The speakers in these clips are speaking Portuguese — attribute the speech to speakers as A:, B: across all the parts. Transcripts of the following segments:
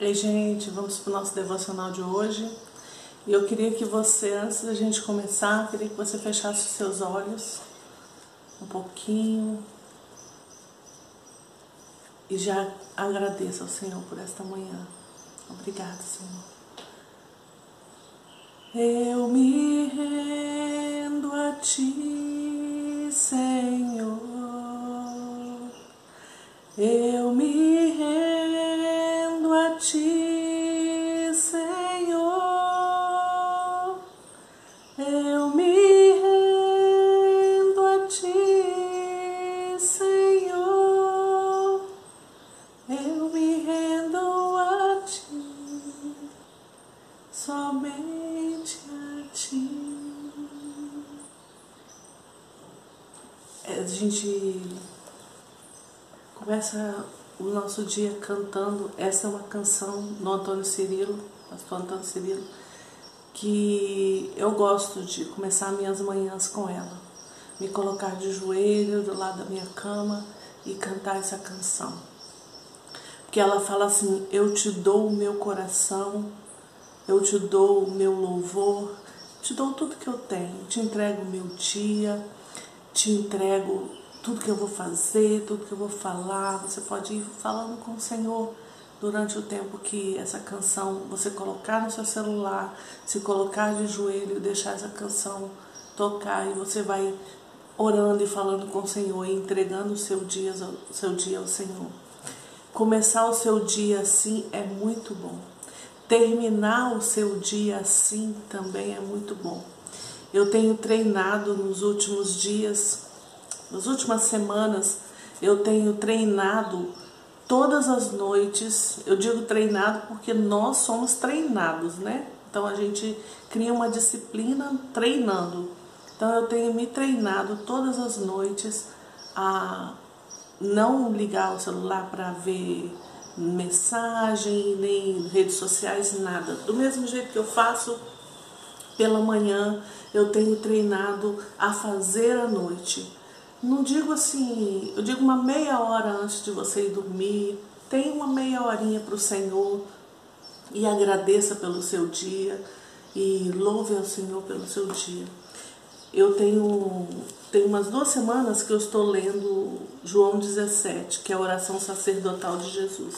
A: Ei, gente, vamos para o nosso devocional de hoje. E eu queria que você, antes da gente começar, queria que você fechasse os seus olhos um pouquinho e já agradeça ao Senhor por esta manhã. Obrigada, Senhor. Eu me rendo a Ti, Senhor. Eu me Ti, Senhor. Eu me rendo a Ti, Senhor. Eu me rendo a Ti, somente a Ti. É, a gente começa o nosso dia cantando. Essa é uma canção do Antônio Cirilo, pastor Antônio Cirilo, que eu gosto de começar minhas manhãs com ela. Me colocar de joelho do lado da minha cama e cantar essa canção. Porque ela fala assim: Eu te dou o meu coração, eu te dou o meu louvor, te dou tudo que eu tenho, te entrego o meu dia, te entrego tudo que eu vou fazer, tudo que eu vou falar. Você pode ir falando com o Senhor durante o tempo que essa canção você colocar no seu celular, se colocar de joelho deixar essa canção tocar e você vai orando e falando com o Senhor e entregando o seu dia, o seu dia ao Senhor. Começar o seu dia assim é muito bom. Terminar o seu dia assim também é muito bom. Eu tenho treinado nos últimos dias nas últimas semanas eu tenho treinado todas as noites. Eu digo treinado porque nós somos treinados, né? Então a gente cria uma disciplina treinando. Então eu tenho me treinado todas as noites a não ligar o celular para ver mensagem, nem redes sociais, nada. Do mesmo jeito que eu faço pela manhã, eu tenho treinado a fazer à noite não digo assim, eu digo uma meia hora antes de você ir dormir, tenha uma meia horinha para o Senhor e agradeça pelo seu dia e louve ao Senhor pelo seu dia. Eu tenho, tenho umas duas semanas que eu estou lendo João 17, que é a oração sacerdotal de Jesus.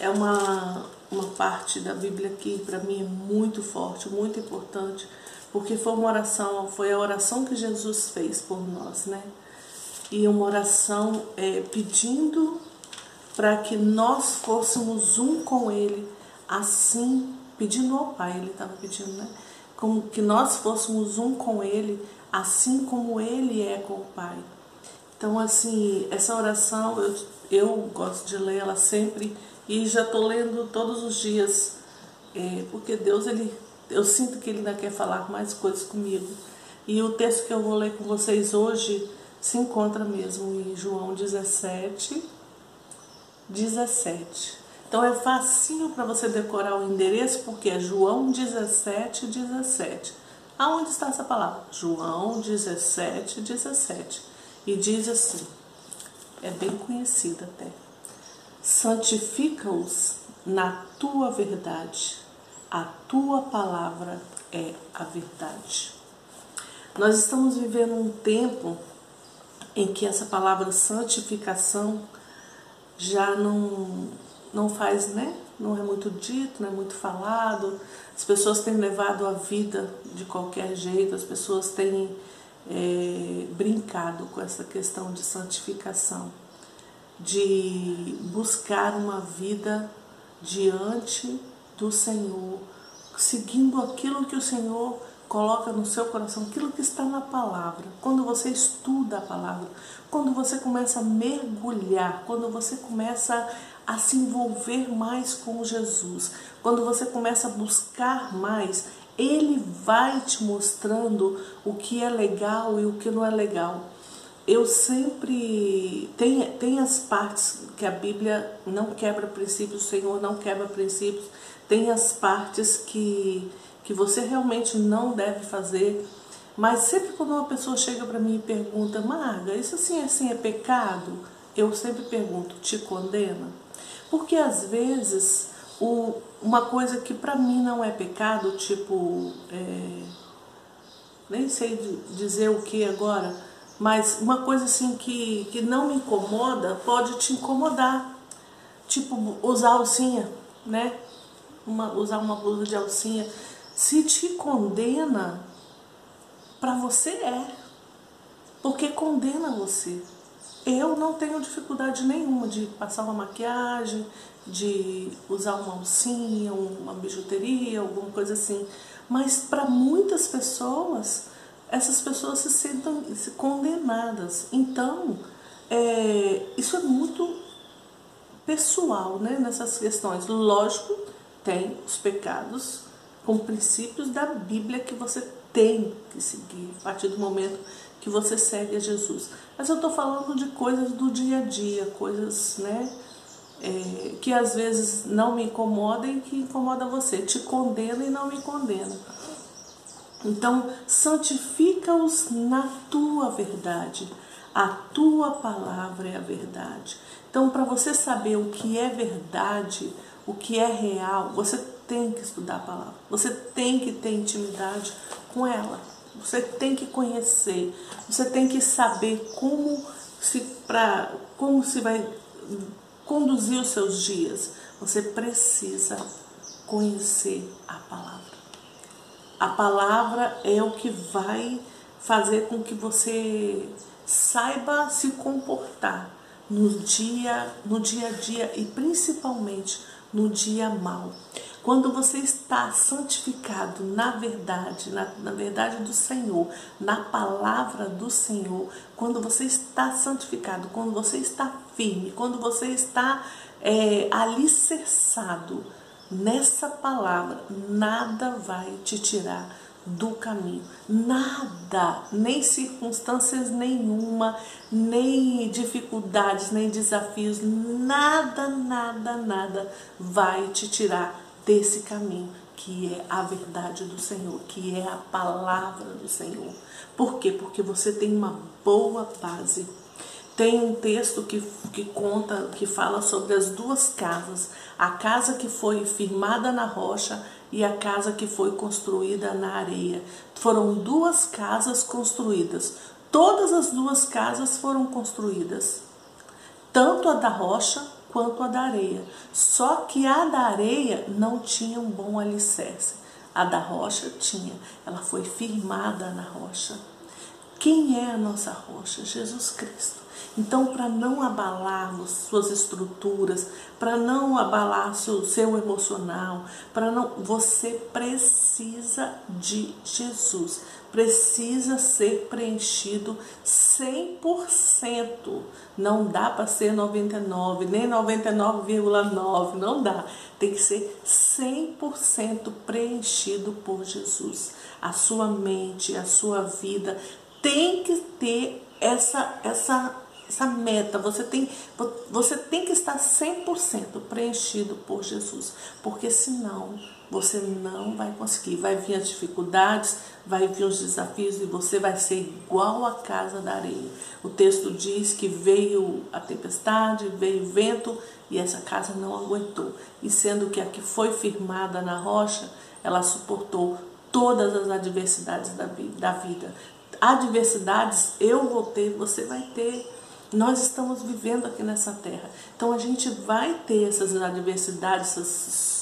A: É uma, uma parte da Bíblia que para mim é muito forte, muito importante, porque foi uma oração, foi a oração que Jesus fez por nós, né? E uma oração é, pedindo para que nós fôssemos um com Ele, assim, pedindo ao Pai, Ele estava pedindo, né? Como que nós fôssemos um com Ele, assim como Ele é com o Pai. Então, assim, essa oração eu, eu gosto de ler ela sempre e já estou lendo todos os dias, é, porque Deus, ele, eu sinto que Ele ainda quer falar mais coisas comigo. E o texto que eu vou ler com vocês hoje se encontra mesmo em João 17, 17. Então é facinho para você decorar o endereço, porque é João 17, 17. Aonde está essa palavra? João 17, 17. E diz assim, é bem conhecida até. Santifica-os na tua verdade, a tua palavra é a verdade. Nós estamos vivendo um tempo em que essa palavra santificação já não, não faz, né? Não é muito dito, não é muito falado. As pessoas têm levado a vida de qualquer jeito, as pessoas têm é, brincado com essa questão de santificação, de buscar uma vida diante do Senhor, seguindo aquilo que o Senhor coloca no seu coração aquilo que está na palavra. Quando você estuda a palavra, quando você começa a mergulhar, quando você começa a se envolver mais com Jesus, quando você começa a buscar mais, ele vai te mostrando o que é legal e o que não é legal. Eu sempre tem, tem as partes que a Bíblia não quebra princípios, o Senhor não quebra princípios, tem as partes que que você realmente não deve fazer. Mas sempre quando uma pessoa chega para mim e pergunta, Marga, isso assim, assim é pecado? Eu sempre pergunto, te condena? Porque às vezes o, uma coisa que para mim não é pecado, tipo, é, nem sei dizer o que agora, mas uma coisa assim que, que não me incomoda pode te incomodar. Tipo, usar alcinha, né? Uma, usar uma blusa de alcinha. Se te condena, para você é. Porque condena você. Eu não tenho dificuldade nenhuma de passar uma maquiagem, de usar uma alcinha, uma bijuteria, alguma coisa assim. Mas para muitas pessoas, essas pessoas se sentem condenadas. Então, é, isso é muito pessoal né, nessas questões. Lógico, tem os pecados com princípios da Bíblia que você tem que seguir a partir do momento que você segue a Jesus. Mas eu estou falando de coisas do dia a dia, coisas né, é, que às vezes não me incomodam e que incomoda você, te condena e não me condena. Então, santifica-os na tua verdade. A tua palavra é a verdade. Então, para você saber o que é verdade, o que é real, você tem que estudar a palavra. Você tem que ter intimidade com ela. Você tem que conhecer. Você tem que saber como se para como se vai conduzir os seus dias. Você precisa conhecer a palavra. A palavra é o que vai fazer com que você saiba se comportar no dia, no dia a dia e principalmente no dia mal. Quando você está santificado na verdade, na, na, verdade do Senhor, na palavra do Senhor, quando você está santificado, quando você está firme, quando você está é, alicerçado nessa palavra, nada vai te tirar do caminho. Nada, nem circunstâncias nenhuma, nem dificuldades, nem desafios, nada, nada, nada vai te tirar desse caminho que é a verdade do Senhor, que é a palavra do Senhor. Por quê? Porque você tem uma boa base tem um texto que, que conta, que fala sobre as duas casas, a casa que foi firmada na rocha e a casa que foi construída na areia. Foram duas casas construídas. Todas as duas casas foram construídas, tanto a da rocha quanto a da areia. Só que a da areia não tinha um bom alicerce. A da rocha tinha, ela foi firmada na rocha. Quem é a nossa rocha? Jesus Cristo. Então, para não abalar suas estruturas, para não abalar seu, seu emocional, para não, você precisa de Jesus, precisa ser preenchido 100%. Não dá para ser 99, nem 99,9, não dá. Tem que ser 100% preenchido por Jesus. A sua mente, a sua vida tem que ter essa essa essa meta, você tem, você tem que estar 100% preenchido por Jesus, porque senão você não vai conseguir. Vai vir as dificuldades, vai vir os desafios e você vai ser igual a casa da areia. O texto diz que veio a tempestade, veio o vento e essa casa não aguentou. E sendo que a que foi firmada na rocha, ela suportou todas as adversidades da vida. Adversidades eu vou ter, você vai ter. Nós estamos vivendo aqui nessa terra. Então a gente vai ter essas adversidades, esses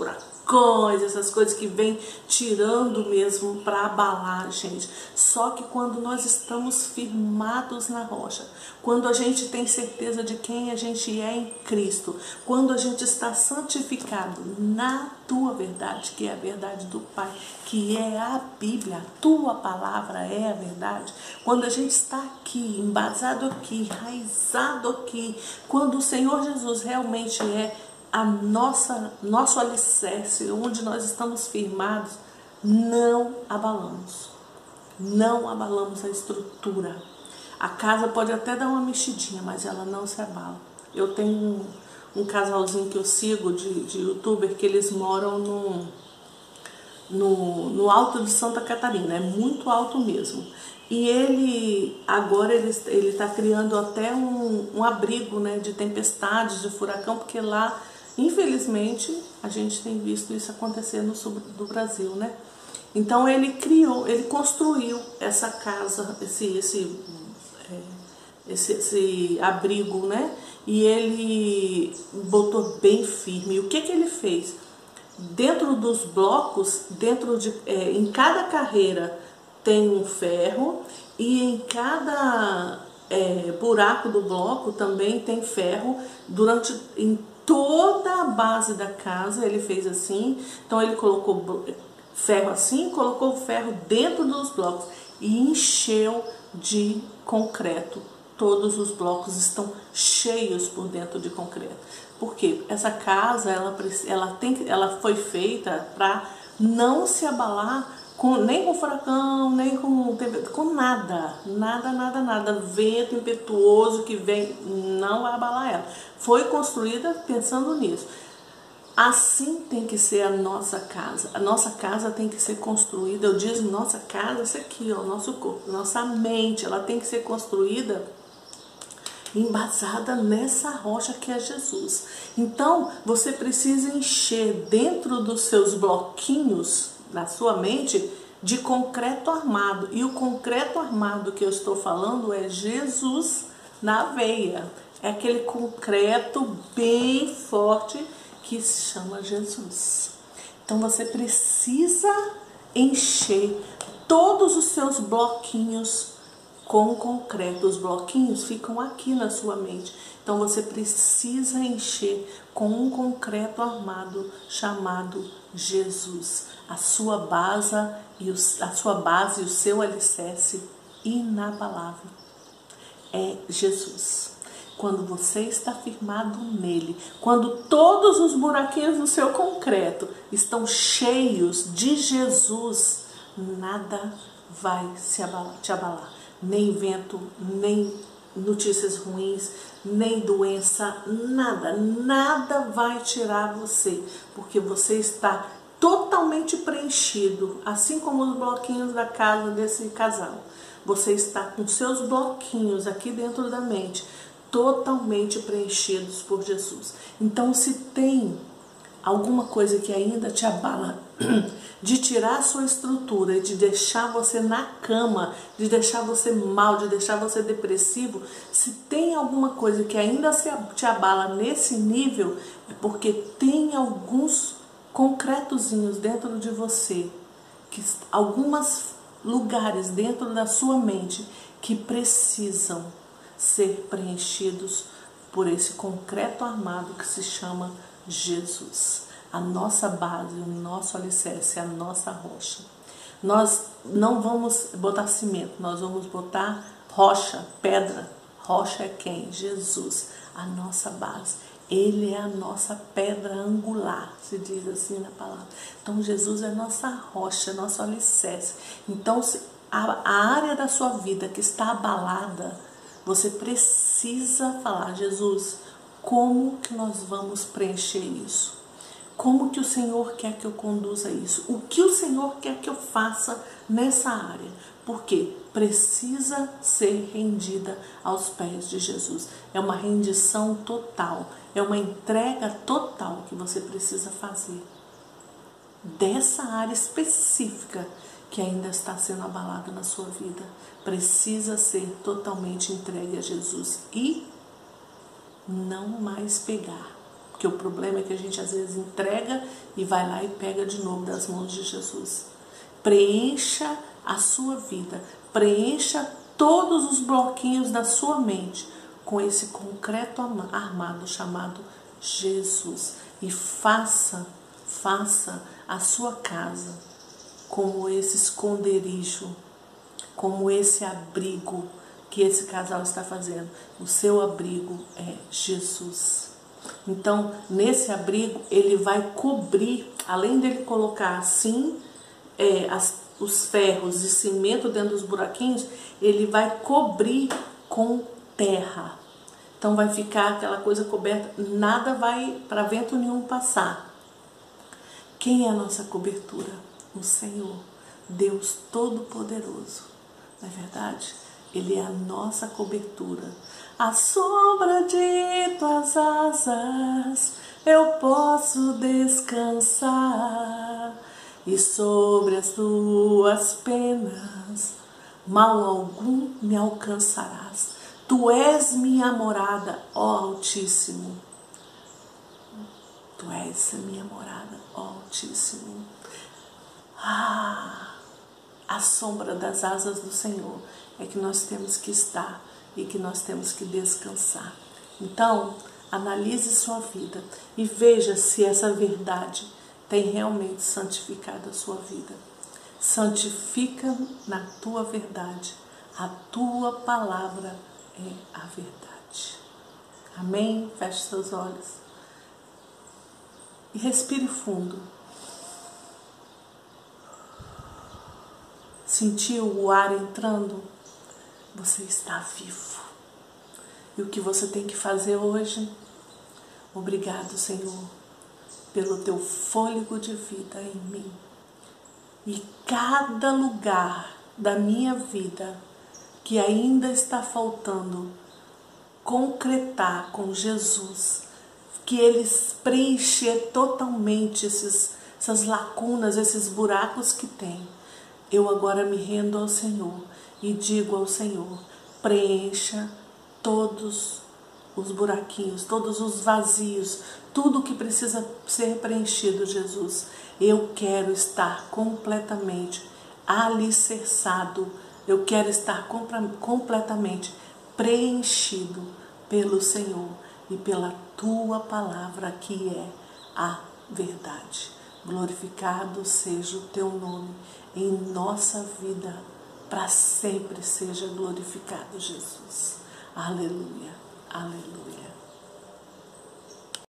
A: furacões, essas coisas que vêm tirando mesmo para abalar a gente. Só que quando nós estamos firmados na rocha, quando a gente tem certeza de quem a gente é em Cristo, quando a gente está santificado na tua verdade, que é a verdade do Pai, que é a Bíblia, a tua palavra é a verdade. Quando a gente está aqui, embasado aqui, enraizado aqui, quando o Senhor Jesus realmente é a nossa nosso alicerce, onde nós estamos firmados, não abalamos. Não abalamos a estrutura. A casa pode até dar uma mexidinha, mas ela não se abala. Eu tenho um, um casalzinho que eu sigo de, de youtuber que eles moram no, no, no alto de Santa Catarina, é muito alto mesmo. E ele agora ele está criando até um, um abrigo né, de tempestades, de furacão, porque lá Infelizmente, a gente tem visto isso acontecer no sul do Brasil, né? Então ele criou, ele construiu essa casa, esse, esse, é, esse, esse abrigo, né? E ele botou bem firme. O que, que ele fez? Dentro dos blocos, dentro de, é, em cada carreira tem um ferro e em cada é, buraco do bloco também tem ferro durante em toda a base da casa ele fez assim então ele colocou ferro assim, colocou ferro dentro dos blocos e encheu de concreto. Todos os blocos estão cheios por dentro de concreto. Porque essa casa ela, ela, tem, ela foi feita para não se abalar com, nem com furacão, nem com, com nada, nada, nada, nada. Vento impetuoso que vem não vai abalar ela. Foi construída pensando nisso. Assim tem que ser a nossa casa. A nossa casa tem que ser construída. Eu digo nossa casa, isso aqui, ó, nosso corpo, nossa mente, ela tem que ser construída embasada nessa rocha que é Jesus. Então, você precisa encher dentro dos seus bloquinhos da sua mente de concreto armado. E o concreto armado que eu estou falando é Jesus na veia. É aquele concreto bem forte que se chama Jesus. Então você precisa encher todos os seus bloquinhos com concreto. Os bloquinhos ficam aqui na sua mente. Então você precisa encher com um concreto armado chamado Jesus. A sua base e o, a sua base, o seu alicerce inabalável é Jesus quando você está firmado nele, quando todos os buraquinhos do seu concreto estão cheios de Jesus, nada vai se abalar, te abalar. Nem vento, nem notícias ruins, nem doença, nada, nada vai tirar você, porque você está totalmente preenchido, assim como os bloquinhos da casa desse casal. Você está com seus bloquinhos aqui dentro da mente totalmente preenchidos por Jesus. Então, se tem alguma coisa que ainda te abala, de tirar a sua estrutura e de deixar você na cama, de deixar você mal, de deixar você depressivo, se tem alguma coisa que ainda te abala nesse nível, é porque tem alguns concretozinhos dentro de você, que algumas lugares dentro da sua mente que precisam ser preenchidos por esse concreto armado que se chama Jesus. A nossa base, o nosso alicerce, a nossa rocha. Nós não vamos botar cimento, nós vamos botar rocha, pedra. Rocha é quem? Jesus, a nossa base. Ele é a nossa pedra angular, se diz assim na palavra. Então, Jesus é nossa rocha, nosso alicerce. Então, a, a área da sua vida que está abalada, você precisa falar, Jesus, como que nós vamos preencher isso? Como que o Senhor quer que eu conduza isso? O que o Senhor quer que eu faça nessa área? Porque precisa ser rendida aos pés de Jesus. É uma rendição total, é uma entrega total que você precisa fazer dessa área específica que ainda está sendo abalado na sua vida precisa ser totalmente entregue a Jesus e não mais pegar. Porque o problema é que a gente às vezes entrega e vai lá e pega de novo das mãos de Jesus. Preencha a sua vida, preencha todos os bloquinhos da sua mente com esse concreto armado chamado Jesus e faça, faça a sua casa como esse esconderijo como esse abrigo que esse casal está fazendo. O seu abrigo é Jesus. Então, nesse abrigo, ele vai cobrir, além dele colocar assim é, as, os ferros e cimento dentro dos buraquinhos, ele vai cobrir com terra. Então, vai ficar aquela coisa coberta, nada vai para vento nenhum passar. Quem é a nossa cobertura? O Senhor, Deus Todo-Poderoso. Não é verdade? Ele é a nossa cobertura. A sombra de tuas asas eu posso descansar, e sobre as tuas penas mal algum me alcançarás. Tu és minha morada, ó Altíssimo. Tu és a minha morada, ó Altíssimo. Ah, a sombra das asas do Senhor é que nós temos que estar e que nós temos que descansar. Então, analise sua vida e veja se essa verdade tem realmente santificado a sua vida. Santifica na tua verdade. A tua palavra é a verdade. Amém? Feche seus olhos. E respire fundo. Sentiu o ar entrando? Você está vivo. E o que você tem que fazer hoje? Obrigado, Senhor, pelo teu fôlego de vida em mim. E cada lugar da minha vida que ainda está faltando concretar com Jesus, que Ele preencher totalmente esses, essas lacunas, esses buracos que tem. Eu agora me rendo ao Senhor e digo ao Senhor: preencha todos os buraquinhos, todos os vazios, tudo que precisa ser preenchido, Jesus. Eu quero estar completamente alicerçado, eu quero estar completamente preenchido pelo Senhor e pela tua palavra que é a verdade. Glorificado seja o teu nome em nossa vida para sempre seja glorificado Jesus. Aleluia, aleluia.